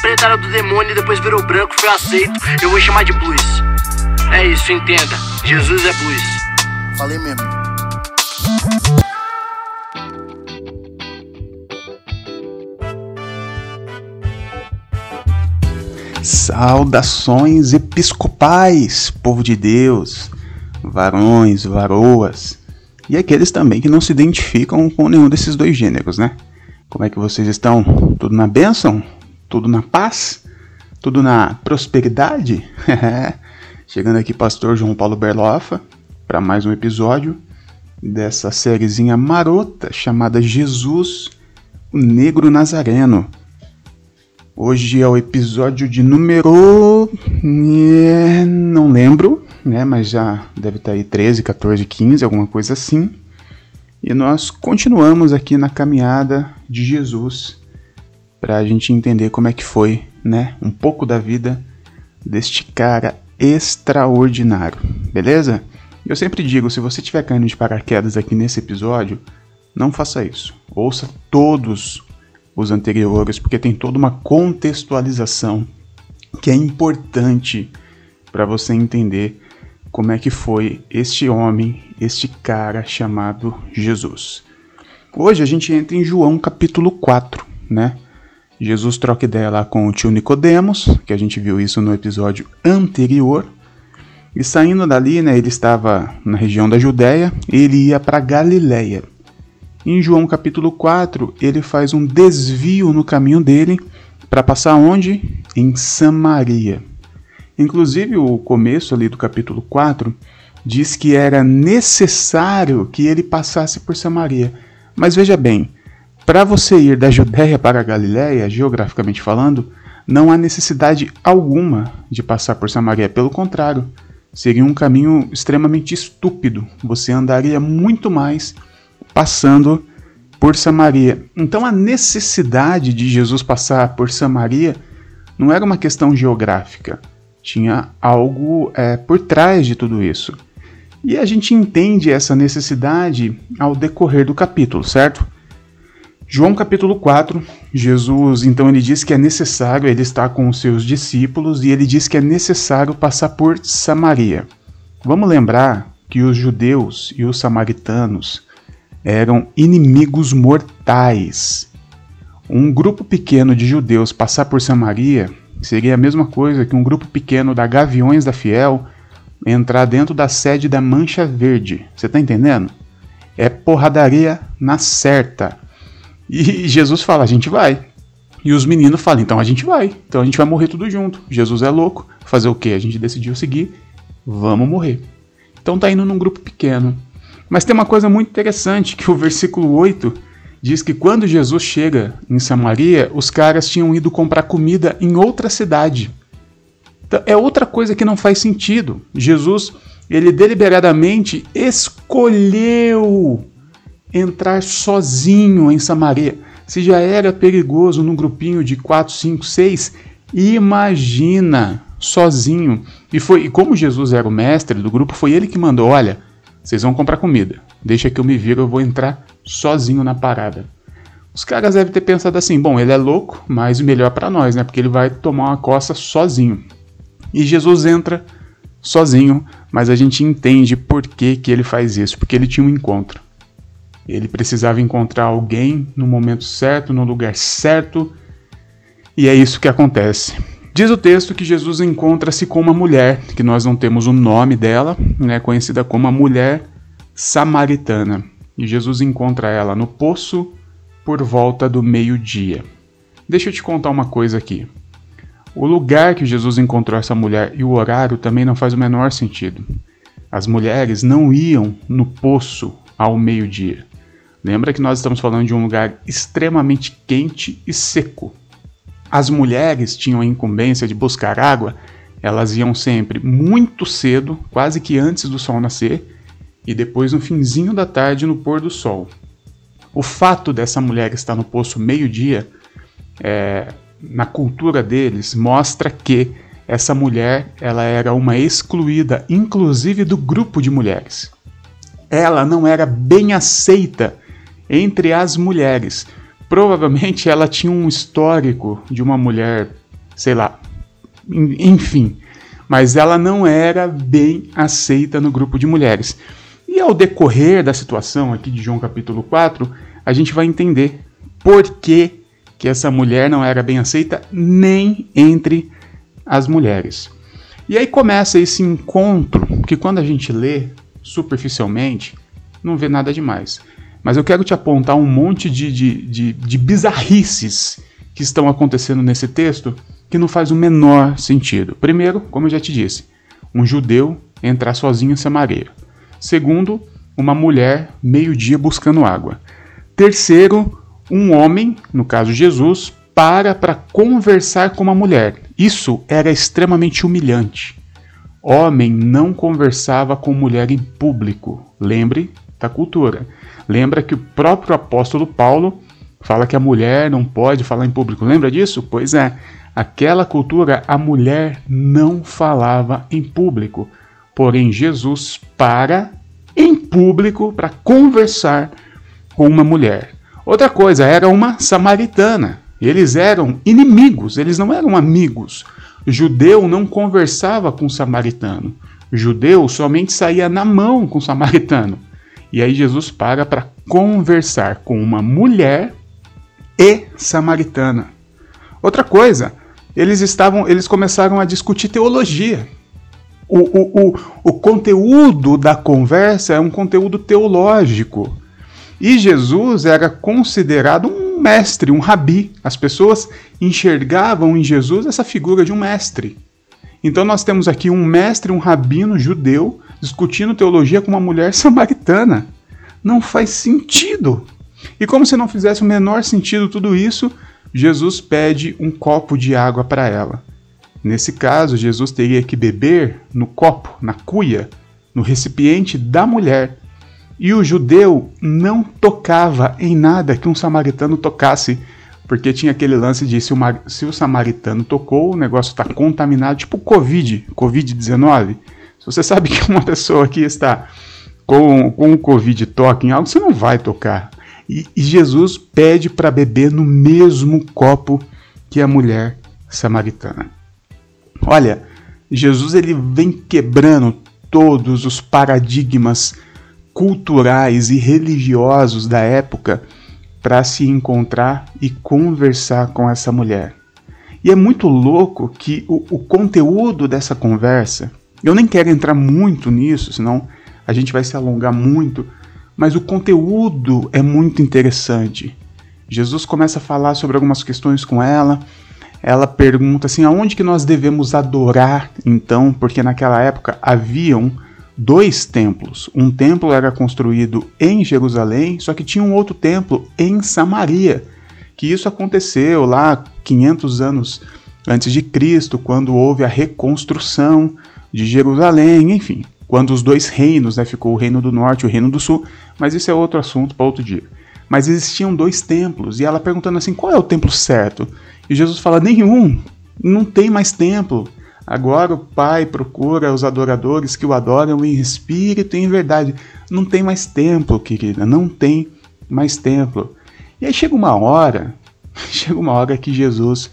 preta era do demônio e depois virou branco, foi aceito. Eu vou chamar de blues. É isso, entenda. Jesus é blues. Falei mesmo. Saudações episcopais, povo de Deus, varões, varoas e aqueles também que não se identificam com nenhum desses dois gêneros, né? Como é que vocês estão? Tudo na bênção? Tudo na paz? Tudo na prosperidade? Chegando aqui, pastor João Paulo Berlofa, para mais um episódio dessa sériezinha marota chamada Jesus, o Negro Nazareno. Hoje é o episódio de número. É, não lembro, né? Mas já deve estar aí 13, 14, 15, alguma coisa assim. E nós continuamos aqui na caminhada de Jesus para a gente entender como é que foi, né? Um pouco da vida deste cara extraordinário, beleza? Eu sempre digo, se você estiver caindo de paraquedas aqui nesse episódio, não faça isso. Ouça todos os anteriores, porque tem toda uma contextualização que é importante para você entender como é que foi este homem, este cara chamado Jesus. Hoje a gente entra em João capítulo 4, né? Jesus troca ideia lá com o tio Nicodemos, que a gente viu isso no episódio anterior. E saindo dali, né, ele estava na região da Judéia, ele ia para Galiléia. Em João capítulo 4, ele faz um desvio no caminho dele para passar onde? Em Samaria. Inclusive, o começo ali do capítulo 4 diz que era necessário que ele passasse por Samaria. Mas veja bem, para você ir da Judéia para a Galiléia, geograficamente falando, não há necessidade alguma de passar por Samaria. Pelo contrário, seria um caminho extremamente estúpido. Você andaria muito mais passando por Samaria. Então a necessidade de Jesus passar por Samaria não era uma questão geográfica, tinha algo é, por trás de tudo isso. E a gente entende essa necessidade ao decorrer do capítulo, certo? João capítulo 4, Jesus então ele diz que é necessário, ele está com os seus discípulos e ele diz que é necessário passar por Samaria. Vamos lembrar que os judeus e os samaritanos eram inimigos mortais. Um grupo pequeno de judeus passar por Samaria seria a mesma coisa que um grupo pequeno da Gaviões da Fiel entrar dentro da sede da Mancha Verde. Você tá entendendo? É porradaria na certa. E Jesus fala: a gente vai. E os meninos falam: então a gente vai. Então a gente vai morrer tudo junto. Jesus é louco. Fazer o que? A gente decidiu seguir. Vamos morrer. Então tá indo num grupo pequeno. Mas tem uma coisa muito interessante que o versículo 8 diz que quando Jesus chega em Samaria, os caras tinham ido comprar comida em outra cidade. Então, é outra coisa que não faz sentido. Jesus, ele deliberadamente escolheu entrar sozinho em Samaria. Se já era perigoso num grupinho de 4, 5, 6, imagina sozinho. E foi e como Jesus era o mestre do grupo, foi ele que mandou, olha, vocês vão comprar comida. Deixa que eu me viro, eu vou entrar sozinho na parada. Os caras devem ter pensado assim: bom, ele é louco, mas melhor para nós, né? Porque ele vai tomar uma coça sozinho. E Jesus entra sozinho, mas a gente entende por que, que ele faz isso, porque ele tinha um encontro. Ele precisava encontrar alguém no momento certo, no lugar certo, e é isso que acontece. Diz o texto que Jesus encontra-se com uma mulher, que nós não temos o nome dela, né, conhecida como a mulher samaritana. E Jesus encontra ela no poço por volta do meio-dia. Deixa eu te contar uma coisa aqui. O lugar que Jesus encontrou essa mulher e o horário também não faz o menor sentido. As mulheres não iam no poço ao meio-dia. Lembra que nós estamos falando de um lugar extremamente quente e seco as mulheres tinham a incumbência de buscar água, elas iam sempre muito cedo, quase que antes do sol nascer, e depois no finzinho da tarde no pôr do sol. O fato dessa mulher estar no poço meio-dia, é, na cultura deles, mostra que essa mulher ela era uma excluída, inclusive do grupo de mulheres. Ela não era bem aceita entre as mulheres, Provavelmente ela tinha um histórico de uma mulher sei lá. Enfim, mas ela não era bem aceita no grupo de mulheres. E ao decorrer da situação aqui de João capítulo 4, a gente vai entender por que, que essa mulher não era bem aceita nem entre as mulheres. E aí começa esse encontro que quando a gente lê superficialmente, não vê nada demais. Mas eu quero te apontar um monte de, de, de, de bizarrices que estão acontecendo nesse texto que não faz o menor sentido. Primeiro, como eu já te disse, um judeu entrar sozinho em Samaria. Segundo, uma mulher meio-dia buscando água. Terceiro, um homem, no caso Jesus, para para conversar com uma mulher. Isso era extremamente humilhante. Homem não conversava com mulher em público. Lembre da cultura. Lembra que o próprio apóstolo Paulo fala que a mulher não pode falar em público. Lembra disso? Pois é. Aquela cultura, a mulher não falava em público. Porém, Jesus para em público para conversar com uma mulher. Outra coisa, era uma samaritana. Eles eram inimigos, eles não eram amigos. Judeu não conversava com samaritano. Judeu somente saía na mão com samaritano. E aí Jesus para para conversar com uma mulher e samaritana. Outra coisa, eles estavam, eles começaram a discutir teologia. O, o, o, o conteúdo da conversa é um conteúdo teológico. E Jesus era considerado um mestre, um rabi. As pessoas enxergavam em Jesus essa figura de um mestre. Então nós temos aqui um mestre, um rabino judeu, discutindo teologia com uma mulher samaritana. Não faz sentido. E como se não fizesse o menor sentido tudo isso, Jesus pede um copo de água para ela. Nesse caso, Jesus teria que beber no copo, na cuia, no recipiente da mulher e o judeu não tocava em nada que um samaritano tocasse, porque tinha aquele lance de se o, se o samaritano tocou, o negócio está contaminado, tipo Covid, Covid-19. Se você sabe que uma pessoa aqui está com, com o Covid toca em algo, você não vai tocar. E, e Jesus pede para beber no mesmo copo que a mulher samaritana. Olha, Jesus ele vem quebrando todos os paradigmas culturais e religiosos da época para se encontrar e conversar com essa mulher. E é muito louco que o, o, conteúdo dessa conversa, eu nem quero entrar muito nisso, senão a gente vai se alongar muito, mas o conteúdo é muito interessante. Jesus começa a falar sobre algumas questões com ela. Ela pergunta assim: aonde que nós devemos adorar então? Porque naquela época haviam dois templos. Um templo era construído em Jerusalém, só que tinha um outro templo em Samaria. Que isso aconteceu lá 500 anos antes de Cristo, quando houve a reconstrução de Jerusalém, enfim, quando os dois reinos, né, ficou o reino do norte e o reino do sul, mas isso é outro assunto para outro dia. Mas existiam dois templos, e ela perguntando assim: qual é o templo certo? E Jesus fala: nenhum, não tem mais templo. Agora o Pai procura os adoradores que o adoram em espírito e em verdade. Não tem mais templo, querida, não tem mais templo. E aí chega uma hora, chega uma hora que Jesus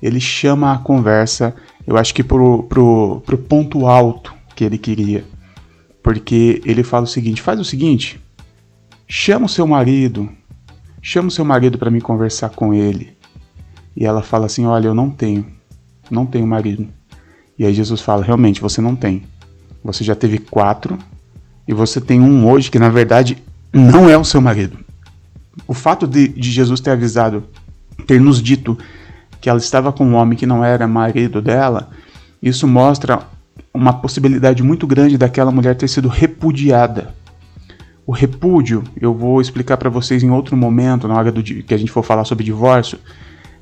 ele chama a conversa, eu acho que pro, pro, pro ponto alto que ele queria. Porque ele fala o seguinte: faz o seguinte, chama o seu marido, chama o seu marido para me conversar com ele. E ela fala assim: olha, eu não tenho, não tenho marido. E aí Jesus fala: realmente, você não tem. Você já teve quatro e você tem um hoje que na verdade não é o seu marido. O fato de, de Jesus ter avisado, ter nos dito que ela estava com um homem que não era marido dela, isso mostra uma possibilidade muito grande daquela mulher ter sido repudiada. O repúdio, eu vou explicar para vocês em outro momento, na hora do, que a gente for falar sobre divórcio,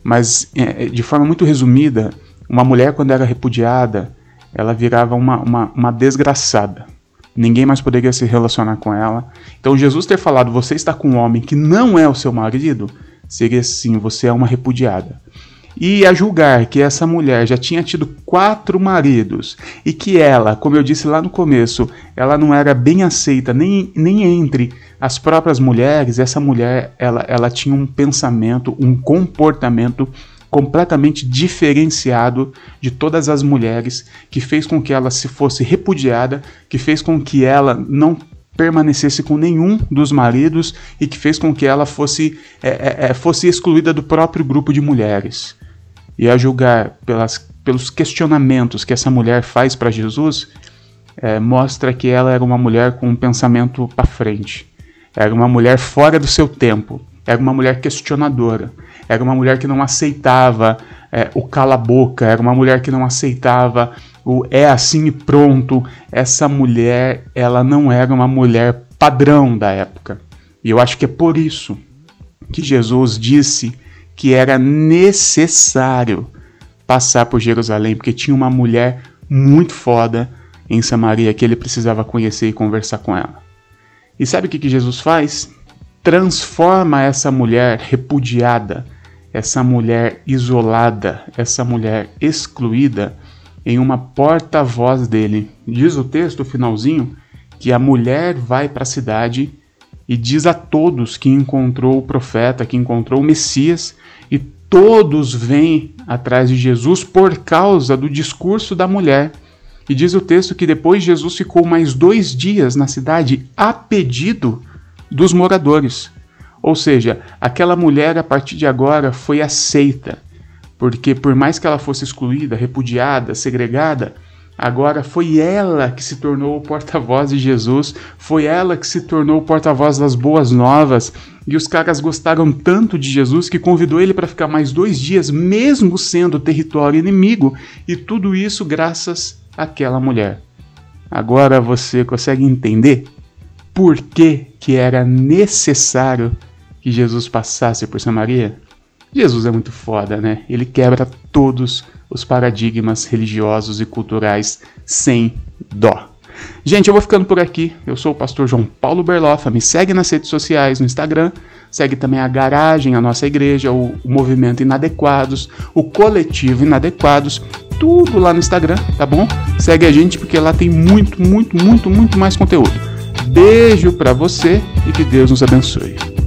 mas é, de forma muito resumida, uma mulher, quando era repudiada, ela virava uma, uma, uma desgraçada. Ninguém mais poderia se relacionar com ela. Então, Jesus ter falado, você está com um homem que não é o seu marido, seria assim, você é uma repudiada. E a julgar que essa mulher já tinha tido quatro maridos e que ela, como eu disse lá no começo, ela não era bem aceita nem, nem entre as próprias mulheres, essa mulher ela, ela tinha um pensamento, um comportamento completamente diferenciado de todas as mulheres, que fez com que ela se fosse repudiada, que fez com que ela não permanecesse com nenhum dos maridos e que fez com que ela fosse, é, é, é fosse excluída do próprio grupo de mulheres. E a julgar pelas, pelos questionamentos que essa mulher faz para Jesus, é, mostra que ela era uma mulher com um pensamento para frente. Era uma mulher fora do seu tempo. Era uma mulher questionadora. Era uma mulher que não aceitava é, o cala-boca. Era uma mulher que não aceitava o é assim e pronto. Essa mulher, ela não era uma mulher padrão da época. E eu acho que é por isso que Jesus disse que era necessário passar por Jerusalém, porque tinha uma mulher muito foda em Samaria que ele precisava conhecer e conversar com ela. E sabe o que, Jesus faz? Transforma essa mulher repudiada, essa mulher isolada, essa mulher excluída em uma porta-voz dele. Diz o texto, o finalzinho, que a mulher vai para a cidade e diz a todos que encontrou o profeta, que encontrou o Messias, e todos vêm atrás de Jesus por causa do discurso da mulher. E diz o texto que depois Jesus ficou mais dois dias na cidade a pedido dos moradores. Ou seja, aquela mulher a partir de agora foi aceita, porque por mais que ela fosse excluída, repudiada, segregada, agora foi ela que se tornou o porta-voz de Jesus, foi ela que se tornou o porta-voz das boas novas, e os caras gostaram tanto de Jesus que convidou ele para ficar mais dois dias, mesmo sendo território inimigo, e tudo isso graças àquela mulher. Agora você consegue entender por que, que era necessário que Jesus passasse por Samaria? Jesus é muito foda, né? Ele quebra todos os paradigmas religiosos e culturais sem dó. Gente, eu vou ficando por aqui. Eu sou o pastor João Paulo Berloffa. Me segue nas redes sociais, no Instagram. Segue também a Garagem, a nossa igreja, o, o Movimento Inadequados, o Coletivo Inadequados. Tudo lá no Instagram, tá bom? Segue a gente porque lá tem muito, muito, muito, muito mais conteúdo. Beijo para você e que Deus nos abençoe.